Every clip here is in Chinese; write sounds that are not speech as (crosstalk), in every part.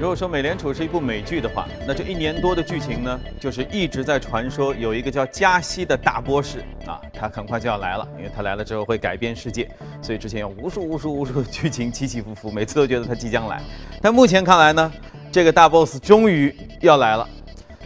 如果说美联储是一部美剧的话，那这一年多的剧情呢，就是一直在传说有一个叫加息的大波士啊，他很快就要来了，因为他来了之后会改变世界，所以之前有无数无数无数的剧情起起伏伏，每次都觉得他即将来。但目前看来呢，这个大 boss 终于要来了，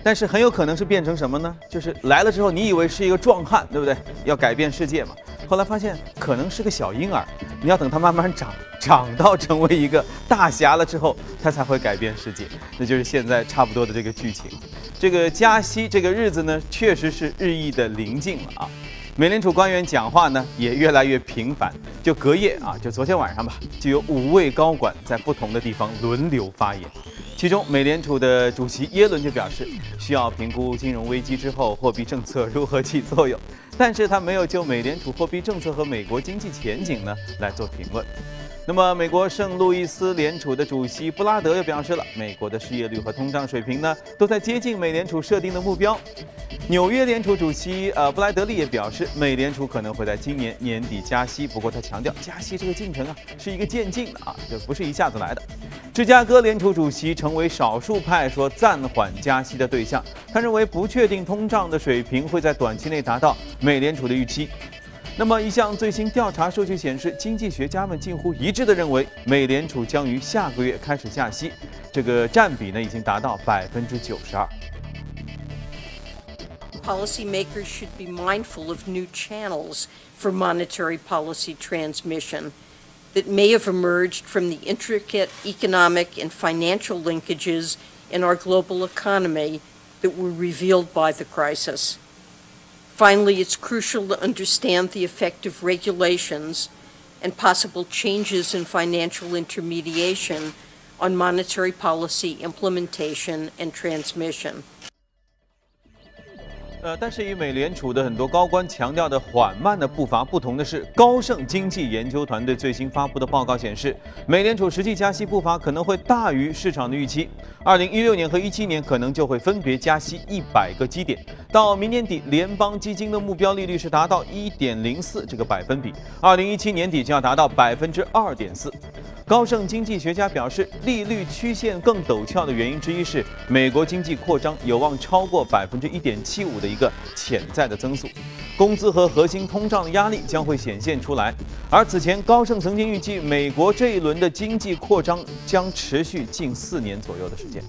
但是很有可能是变成什么呢？就是来了之后，你以为是一个壮汉，对不对？要改变世界嘛。后来发现可能是个小婴儿，你要等他慢慢长，长到成为一个大侠了之后，他才会改变世界。那就是现在差不多的这个剧情。这个加息这个日子呢，确实是日益的临近了啊。美联储官员讲话呢也越来越频繁，就隔夜啊，就昨天晚上吧，就有五位高管在不同的地方轮流发言。其中，美联储的主席耶伦就表示，需要评估金融危机之后货币政策如何起作用。但是他没有就美联储货币政策和美国经济前景呢来做评论。那么，美国圣路易斯联储的主席布拉德又表示了，美国的失业率和通胀水平呢都在接近美联储设定的目标。纽约联储主席呃布莱德利也表示，美联储可能会在今年年底加息，不过他强调，加息这个进程啊是一个渐进的啊，就不是一下子来的。芝加哥联储主席成为少数派说暂缓加息的对象，他认为不确定通胀的水平会在短期内达到美联储的预期。那么一项最新调查数据显示，经济学家们近乎一致的认为，美联储将于下个月开始加息，这个占比呢已经达到百分之九十二。Policymakers should be mindful of new channels for monetary policy transmission. that may have emerged from the intricate economic and financial linkages in our global economy that were revealed by the crisis. Finally, it's crucial to understand the effect of regulations and possible changes in financial intermediation on monetary policy implementation and transmission. 呃，但是与美联储的很多高官强调的缓慢的步伐不同的是，高盛经济研究团队最新发布的报告显示，美联储实际加息步伐可能会大于市场的预期。二零一六年和一七年可能就会分别加息一百个基点，到明年底，联邦基金的目标利率是达到一点零四这个百分比，二零一七年底就要达到百分之二点四。高盛经济学家表示，利率曲线更陡峭的原因之一是美国经济扩张有望超过百分之一点七五的一个潜在的增速，工资和核心通胀的压力将会显现出来。而此前，高盛曾经预计美国这一轮的经济扩张将持续近四年左右的时间。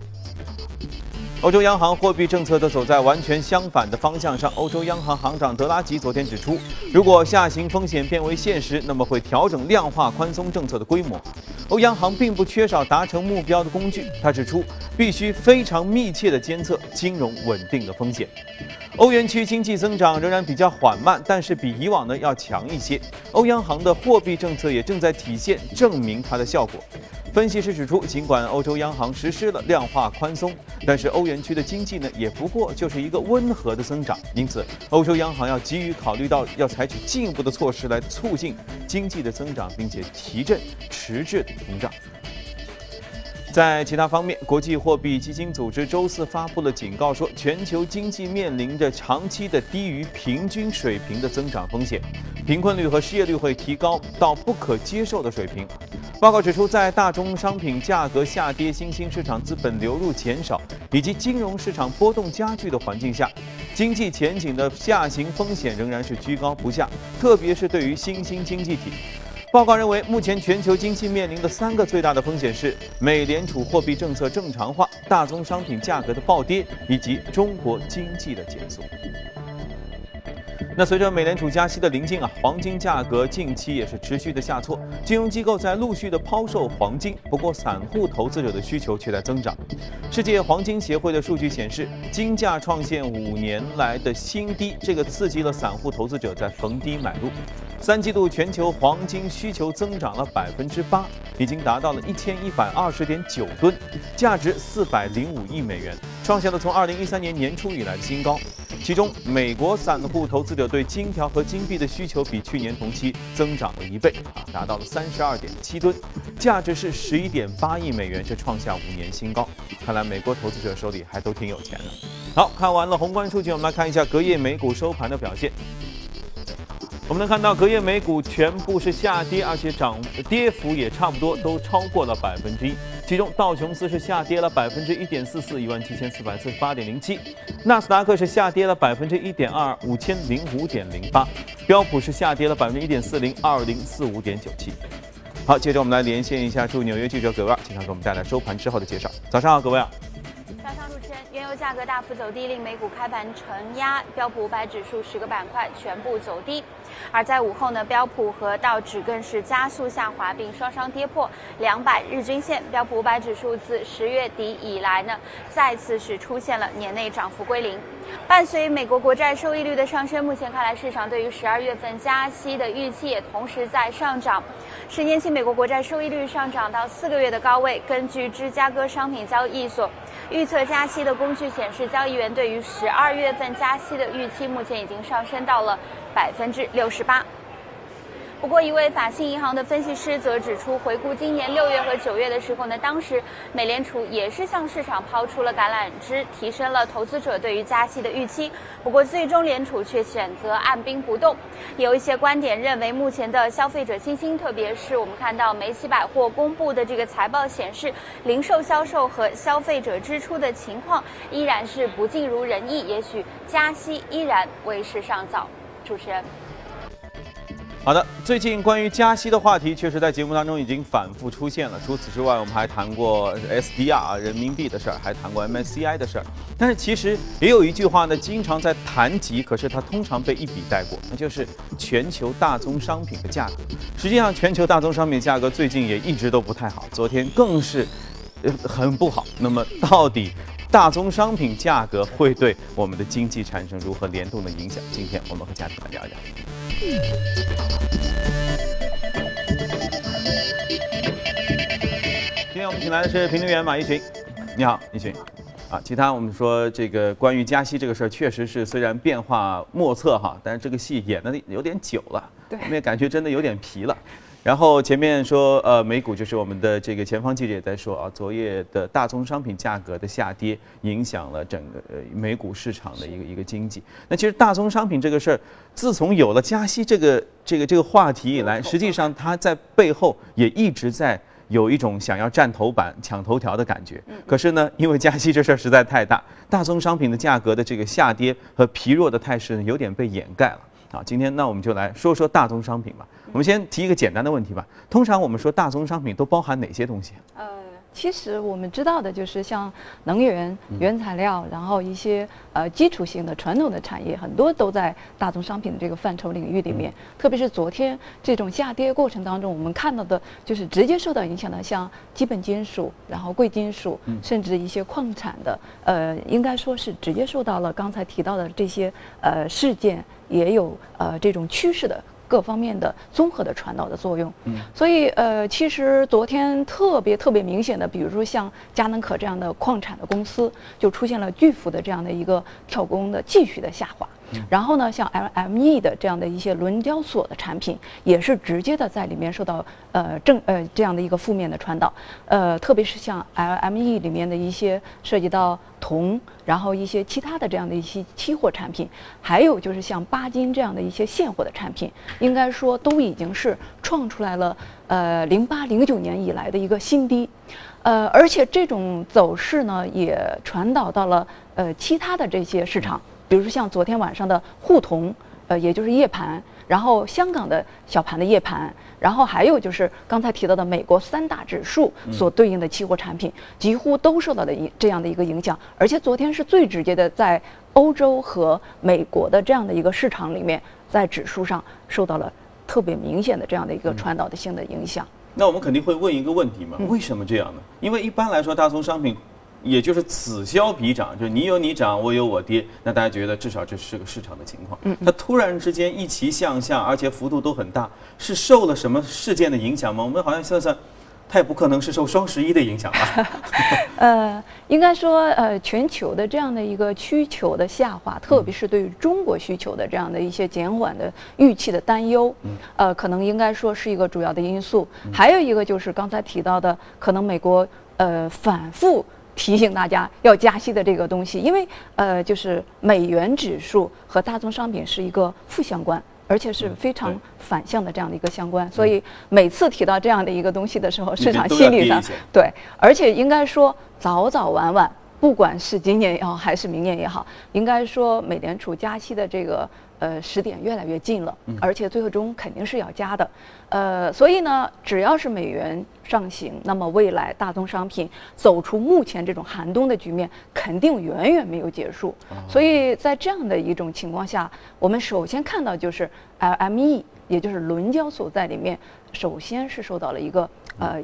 欧洲央行货币政策都走在完全相反的方向上。欧洲央行行长德拉吉昨天指出，如果下行风险变为现实，那么会调整量化宽松政策的规模。欧央行并不缺少达成目标的工具，他指出，必须非常密切地监测金融稳定的风险。欧元区经济增长仍然比较缓慢，但是比以往呢要强一些。欧央行的货币政策也正在体现证明它的效果。分析师指出，尽管欧洲央行实施了量化宽松，但是欧元区的经济呢，也不过就是一个温和的增长。因此，欧洲央行要急于考虑到要采取进一步的措施来促进经济的增长，并且提振迟滞的通胀。在其他方面，国际货币基金组织周四发布了警告，说全球经济面临着长期的低于平均水平的增长风险，贫困率和失业率会提高到不可接受的水平。报告指出，在大宗商品价格下跌、新兴市场资本流入减少以及金融市场波动加剧的环境下，经济前景的下行风险仍然是居高不下，特别是对于新兴经济体。报告认为，目前全球经济面临的三个最大的风险是美联储货币政策正常化、大宗商品价格的暴跌以及中国经济的减速。那随着美联储加息的临近啊，黄金价格近期也是持续的下挫，金融机构在陆续的抛售黄金，不过散户投资者的需求却在增长。世界黄金协会的数据显示，金价创现五年来的新低，这个刺激了散户投资者在逢低买入。三季度全球黄金需求增长了百分之八，已经达到了一千一百二十点九吨，价值四百零五亿美元，创下了从二零一三年年初以来的新高。其中，美国散户投资者对金条和金币的需求比去年同期增长了一倍，啊，达到了三十二点七吨，价值是十一点八亿美元，这创下五年新高。看来美国投资者手里还都挺有钱的。好看完了宏观数据，我们来看一下隔夜美股收盘的表现。我们能看到，隔夜美股全部是下跌，而且涨跌幅也差不多都超过了百分之一。其中道琼斯是下跌了百分之一点四四，一万七千四百四十八点零七；纳斯达克是下跌了百分之一点二，五千零五点零八；标普是下跌了百分之一点四零，二零四五点九七。好，接着我们来连线一下驻纽约记者葛威尔，经常给我们带来收盘之后的介绍。早上好，葛威尔。早上，主持人，原油价格大幅走低，令美股开盘承压，标普五百指数十个板块全部走低。而在午后呢，标普和道指更是加速下滑，并双双跌破两百日均线。标普五百指数自十月底以来呢，再次是出现了年内涨幅归零。伴随美国国债收益率的上升，目前看来市场对于十二月份加息的预期也同时在上涨。十年期美国国债收益率上涨到四个月的高位。根据芝加哥商品交易所。预测加息的工具显示，交易员对于十二月份加息的预期目前已经上升到了百分之六十八。不过，一位法信银行的分析师则指出，回顾今年六月和九月的时候呢，当时美联储也是向市场抛出了橄榄枝，提升了投资者对于加息的预期。不过，最终联储却选择按兵不动。有一些观点认为，目前的消费者信心，特别是我们看到梅西百货公布的这个财报显示，零售销售和消费者支出的情况依然是不尽如人意，也许加息依然为时尚早。主持人。好的，最近关于加息的话题，确实在节目当中已经反复出现了。除此之外，我们还谈过 SDR 啊人民币的事儿，还谈过 MSCI 的事儿。但是其实也有一句话呢，经常在谈及，可是它通常被一笔带过，那就是全球大宗商品的价格。实际上，全球大宗商品价格最近也一直都不太好，昨天更是呃很不好。那么到底？大宗商品价格会对我们的经济产生如何联动的影响？今天我们和嘉宾来聊一聊。今天我们请来的是评论员马一群，你好，一群。啊，其他我们说这个关于加息这个事儿，确实是虽然变化莫测哈，但是这个戏演的有点久了，我们也感觉真的有点疲了。然后前面说，呃，美股就是我们的这个前方记者也在说啊，昨夜的大宗商品价格的下跌，影响了整个呃美股市场的一个一个经济。那其实大宗商品这个事儿，自从有了加息这个这个这个话题以来，实际上它在背后也一直在有一种想要占头版、抢头条的感觉。可是呢，因为加息这事儿实在太大，大宗商品的价格的这个下跌和疲弱的态势呢，有点被掩盖了。好，今天那我们就来说说大宗商品吧。我们先提一个简单的问题吧。通常我们说大宗商品都包含哪些东西？其实我们知道的就是像能源、原材料，然后一些呃基础性的传统的产业，很多都在大宗商品的这个范畴领域里面。特别是昨天这种下跌过程当中，我们看到的就是直接受到影响的，像基本金属，然后贵金属，甚至一些矿产的，呃，应该说是直接受到了刚才提到的这些呃事件。也有呃这种趋势的各方面的综合的传导的作用，嗯，所以呃其实昨天特别特别明显的，比如说像佳能可这样的矿产的公司，就出现了巨幅的这样的一个跳工的继续的下滑。然后呢，像 LME 的这样的一些伦交所的产品，也是直接的在里面受到呃正呃这样的一个负面的传导，呃，特别是像 LME 里面的一些涉及到铜，然后一些其他的这样的一些期货产品，还有就是像钯金这样的一些现货的产品，应该说都已经是创出来了呃零八零九年以来的一个新低，呃，而且这种走势呢也传导到了呃其他的这些市场。比如说像昨天晚上的沪铜，呃，也就是夜盘，然后香港的小盘的夜盘，然后还有就是刚才提到的美国三大指数所对应的期货产品，几乎都受到了一这样的一个影响，而且昨天是最直接的，在欧洲和美国的这样的一个市场里面，在指数上受到了特别明显的这样的一个传导的性的影响。那我们肯定会问一个问题嘛？为什么这样呢？因为一般来说，大宗商品。也就是此消彼长，就是你有你涨，我有我跌，那大家觉得至少这是个市场的情况。嗯，它突然之间一齐向下，而且幅度都很大，是受了什么事件的影响吗？我们好像算算，它也不可能是受双十一的影响吧？(laughs) 呃，应该说，呃，全球的这样的一个需求的下滑，特别是对于中国需求的这样的一些减缓的预期的担忧，呃，可能应该说是一个主要的因素。还有一个就是刚才提到的，可能美国呃反复。提醒大家要加息的这个东西，因为呃，就是美元指数和大宗商品是一个负相关。而且是非常反向的这样的一个相关。所以每次提到这样的一个东西的时候，市场心理上对，而且应该说早早晚晚，不管是今年也好，还是明年也好，应该说美联储加息的这个呃时点越来越近了，而且最后终肯定是要加的，呃，所以呢，只要是美元上行，那么未来大宗商品走出目前这种寒冬的局面，肯定远远没有结束。所以在这样的一种情况下，我们首先看到就是 LME，也就是伦交所在里面，首先是受到了一个呃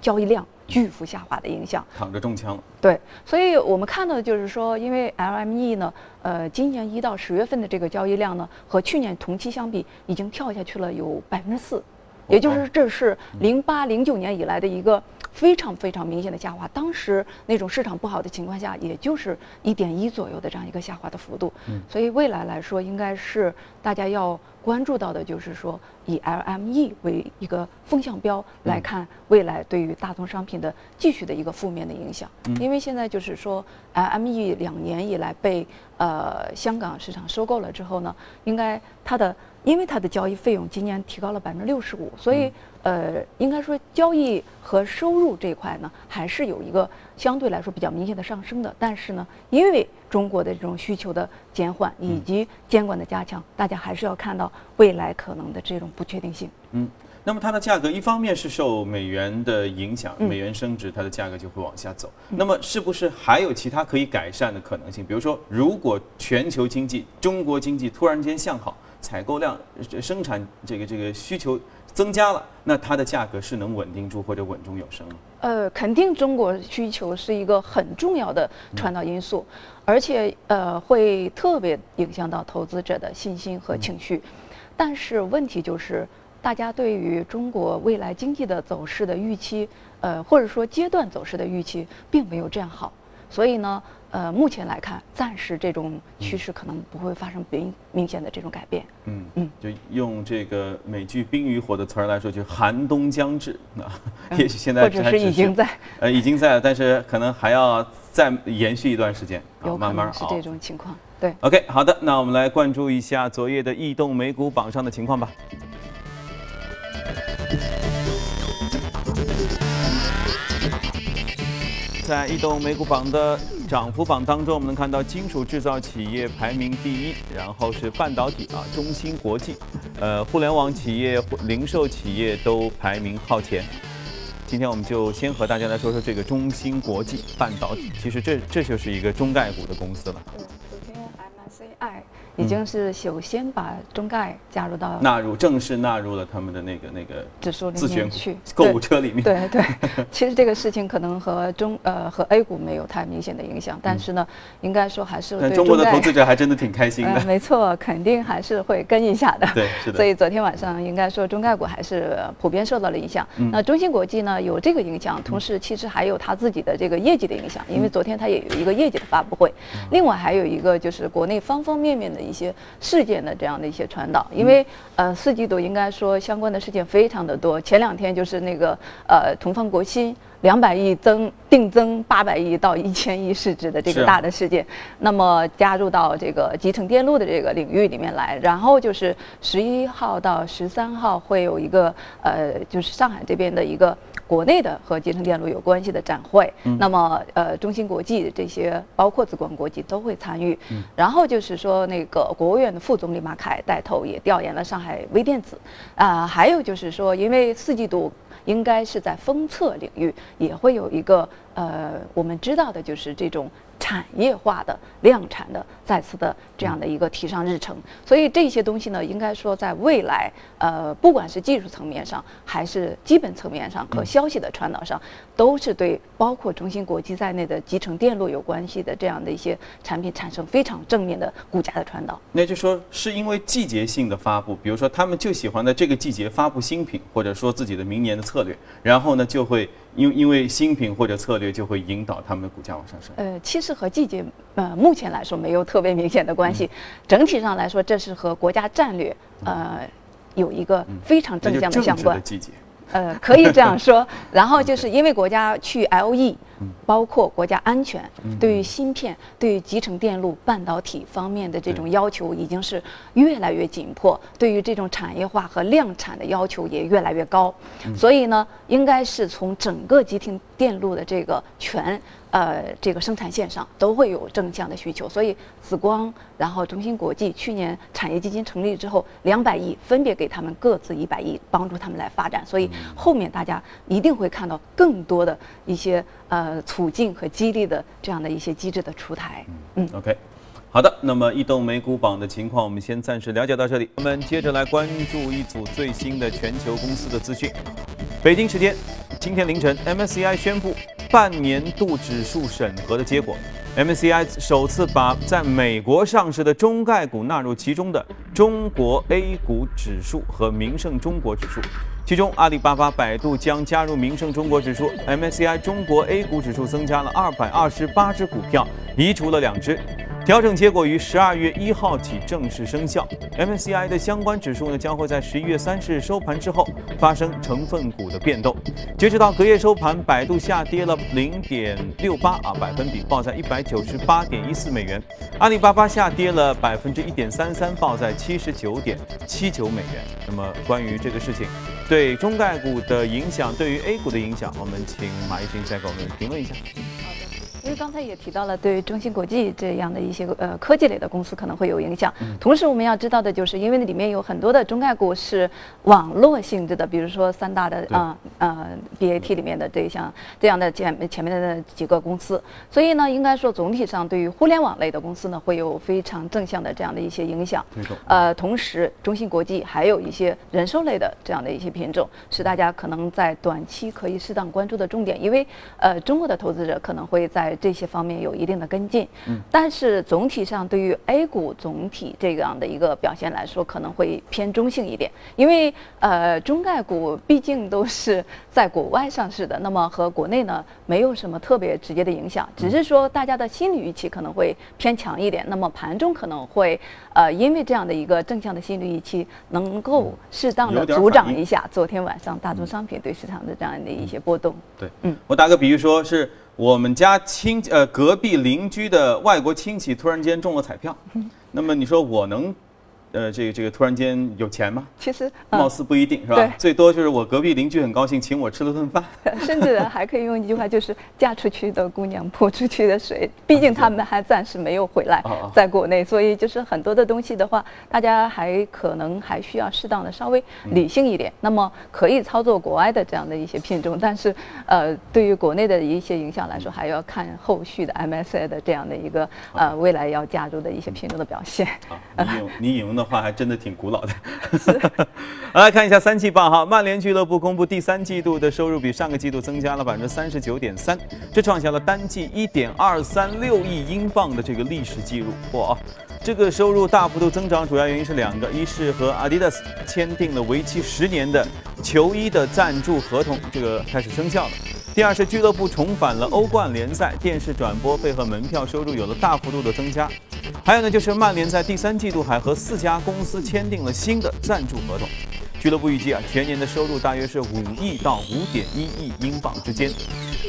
交易量巨幅下滑的影响。躺着中枪了。对，所以我们看到的就是说，因为 LME 呢，呃，今年一到十月份的这个交易量呢，和去年同期相比，已经跳下去了有百分之四，也就是这是零八零九年以来的一个非常非常明显的下滑。当时那种市场不好的情况下，也就是一点一左右的这样一个下滑的幅度。嗯所以未来来说，应该是大家要关注到的，就是说以 LME 为一个风向标来看未来对于大宗商品的继续的一个负面的影响。因为现在就是说 LME 两年以来被呃香港市场收购了之后呢，应该它的因为它的交易费用今年提高了百分之六十五，所以呃应该说交易和收入这一块呢，还是有一个相对来说比较明显的上升的。但是呢，因为中国的这种需求的减缓以及监管的加强，大家还是要看到未来可能的这种不确定性。嗯，那么它的价格一方面是受美元的影响，嗯美元升值，它的价格就会往下走。那么是不是还有其他可以改善的可能性？比如说，如果全球经济、中国经济突然间向好，采购量、呃生产这个这个需求增加了，那它的价格是能稳定住或者稳中有升吗？呃，肯定中国需求是一个很重要的传导因素，而且呃会特别影响到投资者的信心和情绪。但是问题就是，大家对于中国未来经济的走势的预期，呃或者说阶段走势的预期，并没有这样好。所以呢，呃，目前来看，暂时这种趋势可能不会发生明明显的这种改变。嗯嗯就用这个美剧《冰与火》的词儿来说，就寒冬将至啊。(laughs) 也许现在或者是已经在，呃已经在了，但是可能还要再延续一段时间 (laughs) 啊，有慢慢是这种情况。对。OK，好的，那我们来关注一下昨夜的异动美股榜上的情况吧。在移动美股榜的涨幅榜当中，我们能看到金属制造企业排名第一，然后是半导体啊，中芯国际，呃，互联网企业、零售企业都排名靠前。今天我们就先和大家来说说这个中芯国际半导体，其实这这就是一个中概股的公司了。已经是首先把中概加入到纳入正式纳入了他们的那个那个指数里面去。购物车里面。对对，(laughs) 其实这个事情可能和中呃和 A 股没有太明显的影响，但是呢，应该说还是对但中国的投资者还真的挺开心呃，的。没错，肯定还是会跟一下的。对，是的。所以昨天晚上应该说中概股还是普遍受到了影响。嗯那中芯国际呢有这个影响，同时其实还有它自己的这个业绩的影响，嗯因为昨天它也有一个业绩的发布会。另外还有一个就是国内方方面面的一些事件的这样的一些传导，因为嗯呃四季度应该说相关的事件非常的多。前两天就是那个呃同方国新。两百亿增定增八百亿到一千亿市值的这个大的事件，那么加入到这个集成电路的这个领域里面来，然后就是十一号到十三号会有一个呃，就是上海这边的一个国内的和集成电路有关系的展会，那么呃，中芯国际这些包括紫光国际都会参与，然后就是说那个国务院的副总理马凯带头也调研了上海微电子，啊、还有就是说因为四季度。应该是在封测领域也会有一个呃，我们知道的就是这种产业化的量产的再次的这样的一个提上日程。所以这些东西呢，应该说在未来呃，不管是技术层面上，还是基本层面上和消息的传导上，都是对包括中芯国际在内的集成电路有关系的这样的一些产品产生非常正面的股价的传导。那就说是因为季节性的发布，比如说他们就喜欢在这个季节发布新品，或者说自己的明年的策略，然后呢就会因因为新品或者策略就会引导他们的股价往上升。呃，其实和季节呃目前来说没有特别明显的关系，(laughs) 整体上来说，这是和国家战略呃有一个非常正向的相关。呃，可以这样说。(laughs) 然后就是因为国家去 LE，包括国家安全，对于芯片、对于集成电路、半导体方面的这种要求已经是越来越紧迫，对于这种产业化和量产的要求也越来越高。所以呢，应该是从整个集成电路的这个全。呃，这个生产线上都会有正向的需求，所以紫光，然后中芯国际去年产业基金成立之后，两百亿分别给他们各自一百亿，帮助他们来发展，所以后面大家一定会看到更多的一些呃促进和激励的这样的一些机制的出台。嗯，OK，好的，那么移动美股榜的情况我们先暂时了解到这里，我们接着来关注一组最新的全球公司的资讯。北京时间今天凌晨，MSCI 宣布。半年度指数审核的结果，MSCI 首次把在美国上市的中概股纳入其中的中国 A 股指数和名胜中国指数，其中阿里巴巴、百度将加入名胜中国指数，MSCI 中国 A 股指数增加了二百二十八只股票，移除了两只。调整结果于十二月一号起正式生效。MSCI 的相关指数呢，将会在十一月三十日收盘之后发生成分股的变动。截止到隔夜收盘，百度下跌了零点六八啊百分比，报在一百九十八点一四美元；阿里巴巴下跌了百分之一点三三，报在七十九点七九美元。那么关于这个事情对中概股的影响，对于 A 股的影响，我们请马一军再给我们评论一下。因为刚才也提到了，对中芯国际这样的一些呃科技类的公司可能会有影响。同时，我们要知道的就是，因为那里面有很多的中概股是网络性质的，比如说三大的啊呃 BAT 里面的这一项这样的前前面的几个公司，所以呢，应该说总体上对于互联网类的公司呢，会有非常正向的这样的一些影响。呃，同时，中芯国际还有一些人寿类的这样的一些品种，是大家可能在短期可以适当关注的重点，因为呃中国的投资者可能会在这些方面有一定的跟进，嗯，但是总体上对于 A 股总体这样的一个表现来说，可能会偏中性一点，因为呃中概股毕竟都是在国外上市的，那么和国内呢没有什么特别直接的影响，只是说大家的心理预期可能会偏强一点，那么盘中可能会呃因为这样的一个正向的心理预期，能够适当的阻挡一下昨天晚上大宗商品对市场的这样的一些波动。对，嗯，我打个比喻说是。我们家亲呃隔壁邻居的外国亲戚突然间中了彩票，(laughs) 那么你说我能？呃，这个这个突然间有钱吗？其实貌似不一定是吧？最多就是我隔壁邻居很高兴请我吃了顿饭。(laughs) 甚至还可以用一句话，就是嫁出去的姑娘泼出去的水。毕竟他们还暂时没有回来，在国内，所以就是很多的东西的话，大家还可能还需要适当的稍微理性一点。那么可以操作国外的这样的一些品种，但是呃，对于国内的一些影响来说，还要看后续的 MSI 的这样的一个呃未来要加入的一些品种的表现。你引你引用的。话还真的挺古老的。(laughs) 来看一下三季报哈，曼联俱乐部公布第三季度的收入比上个季度增加了百分之三十九点三，这创下了单季一点二三六亿英镑的这个历史记录。哇，这个收入大幅度增长主要原因是两个，一是和 Adidas 签订了为期十年的球衣的赞助合同，这个开始生效了。第二是俱乐部重返了欧冠联赛，电视转播费和门票收入有了大幅度的增加。还有呢，就是曼联在第三季度还和四家公司签订了新的赞助合同。俱乐部预计啊，全年的收入大约是五亿到五点一亿英镑之间。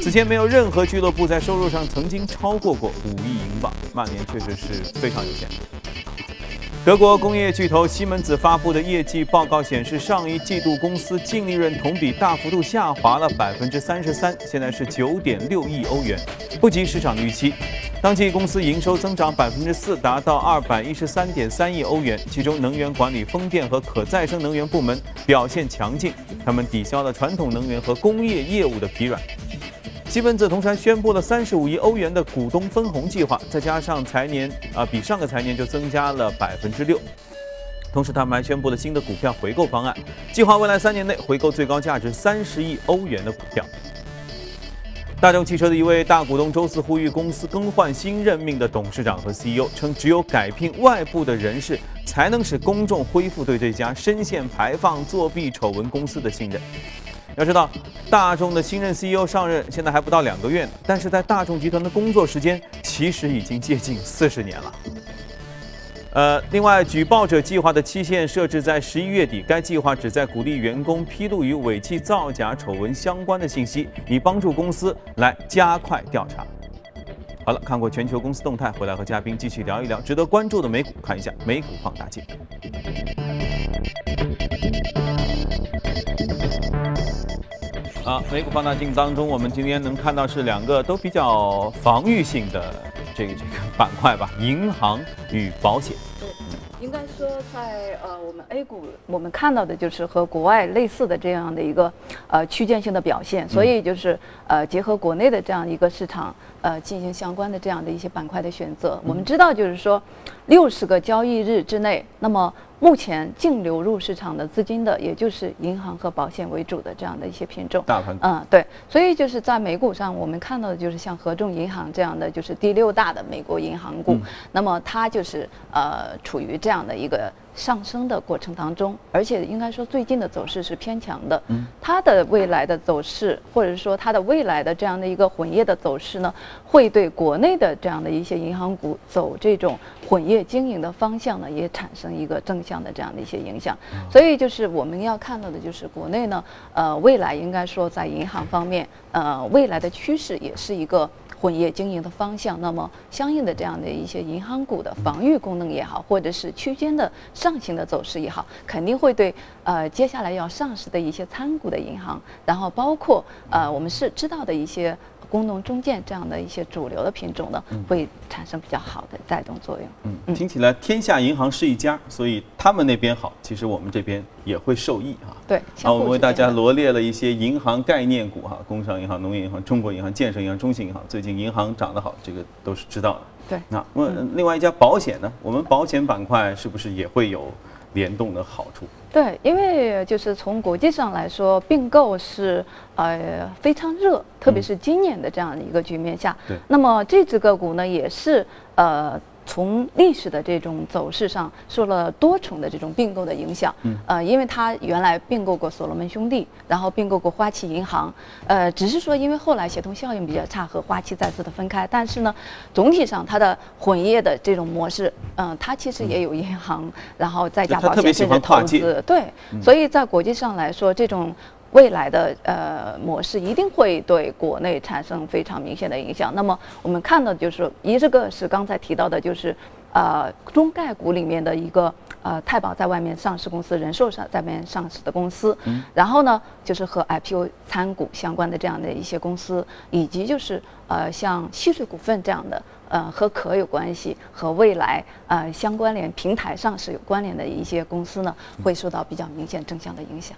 此前没有任何俱乐部在收入上曾经超过过五亿英镑，曼联确实是非常有钱。德国工业巨头西门子发布的业绩报告显示，上一季度公司净利润同比大幅度下滑了百分之三十三，现在是九点六亿欧元，不及市场预期。当季公司营收增长百分之四，达到二百一十三点三亿欧元，其中能源管理、风电和可再生能源部门表现强劲，他们抵消了传统能源和工业业务的疲软。西门子同时还宣布了三十五亿欧元的股东分红计划，再加上财年啊，比上个财年就增加了百分之六。同时，他们还宣布了新的股票回购方案，计划未来三年内回购最高价值三十亿欧元的股票。大众汽车的一位大股东周四呼吁公司更换新任命的董事长和 CEO，称只有改聘外部的人士，才能使公众恢复对这家深陷排放作弊丑闻公司的信任。要知道，大众的新任 CEO 上任现在还不到两个月呢，但是在大众集团的工作时间其实已经接近四十年了。呃，另外，举报者计划的期限设置在十一月底，该计划旨在鼓励员工披露与尾气造假丑闻相关的信息，以帮助公司来加快调查。好了，看过全球公司动态，回来和嘉宾继续聊一聊值得关注的美股，看一下美股放大镜。啊，美股放大镜当中，我们今天能看到是两个都比较防御性的这个这个板块吧，银行与保险。对应该说，在呃我们 A 股，我们看到的就是和国外类似的这样的一个呃区间性的表现，所以就是呃结合国内的这样一个市场呃进行相关的这样的一些板块的选择。我们知道，就是说六十个交易日之内，那么。目前净流入市场的资金的，也就是银行和保险为主的这样的一些品种。大盘。嗯，对。所以就是在美股上，我们看到的就是像合众银行这样的，就是第六大的美国银行股。那么它就是呃处于这样的一个。上升的过程当中，而且应该说最近的走势是偏强的。嗯，它的未来的走势，或者说它的未来的这样的一个混业的走势呢，会对国内的这样的一些银行股走这种混业经营的方向呢，也产生一个正向的这样的一些影响。所以就是我们要看到的就是国内呢，呃，未来应该说在银行方面，呃，未来的趋势也是一个。混业经营的方向，那么相应的这样的一些银行股的防御功能也好，或者是区间的上行的走势也好，肯定会对呃接下来要上市的一些参股的银行，然后包括呃我们是知道的一些。工农中建这样的一些主流的品种呢，会产生比较好的带动作用。嗯，听起来天下银行是一家，所以他们那边好，其实我们这边也会受益啊。对，好，我们为大家罗列了一些银行概念股哈，工商银行、农业银行、中国银行、建设银行、中信银行，最近银行涨得好，这个都是知道的。对，那问另外一家保险呢？我们保险板块是不是也会有联动的好处？对，因为就是从国际上来说，并购是呃非常热，特别是今年的这样的一个局面下。对。那么这只个股呢，也是呃。从历史的这种走势上，受了多重的这种并购的影响。嗯，呃，因为它原来并购过所罗门兄弟，然后并购过花旗银行，呃，只是说因为后来协同效应比较差，和花旗再次的分开。但是呢，总体上它的混业的这种模式，嗯，它其实也有银行，然后再加保险甚至投资。对，所以在国际上来说，这种。未来的呃模式一定会对国内产生非常明显的影响。那么我们看到就是一这个是刚才提到的，就是呃中概股里面的一个呃太保在外面上市公司，人寿上在外面上市的公司。然后呢，就是和 IPO 参股相关的这样的一些公司，以及就是呃像西水股份这样的呃和壳有关系和未来呃相关联平台上市有关联的一些公司呢，会受到比较明显正向的影响。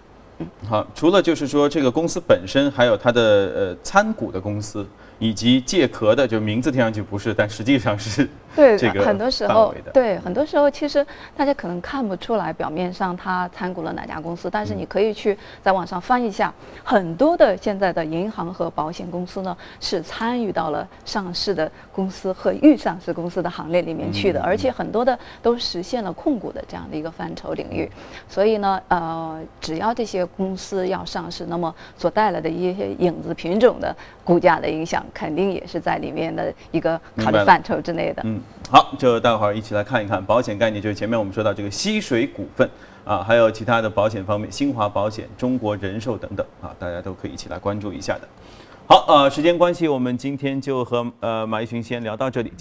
好，除了就是说这个公司本身，还有它的呃参股的公司。以及借壳的，就名字听上去不是，但实际上是 (laughs) 对这个很多时候对很多时候，其实大家可能看不出来，表面上他参股了哪家公司，但是你可以去在网上翻一下，很多的现在的银行和保险公司呢，是参与到了上市的公司和预上市公司的行列里面去的，而且很多的都实现了控股的这样的一个范畴领域。所以呢，呃，只要这些公司要上市，那么所带来的一些影子品种的股价的影响。肯定也是在里面的一个考虑范畴之内的。嗯，好，就待会儿一起来看一看保险概念，就是前面我们说到这个西水股份啊，还有其他的保险方面，新华保险、中国人寿等等啊，大家都可以一起来关注一下的。好，呃，时间关系，我们今天就和呃马一群先聊到这里。